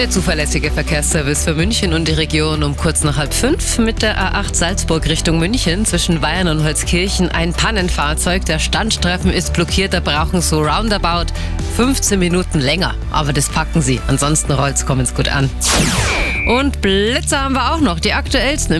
Der zuverlässige Verkehrsservice für München und die Region um kurz nach halb fünf mit der A8 Salzburg Richtung München zwischen Bayern und Holzkirchen ein Pannenfahrzeug. Der Standstreifen ist blockiert, da brauchen so roundabout 15 Minuten länger. Aber das packen sie. Ansonsten rollt's, kommen's gut an. Und Blitzer haben wir auch noch, die aktuellsten.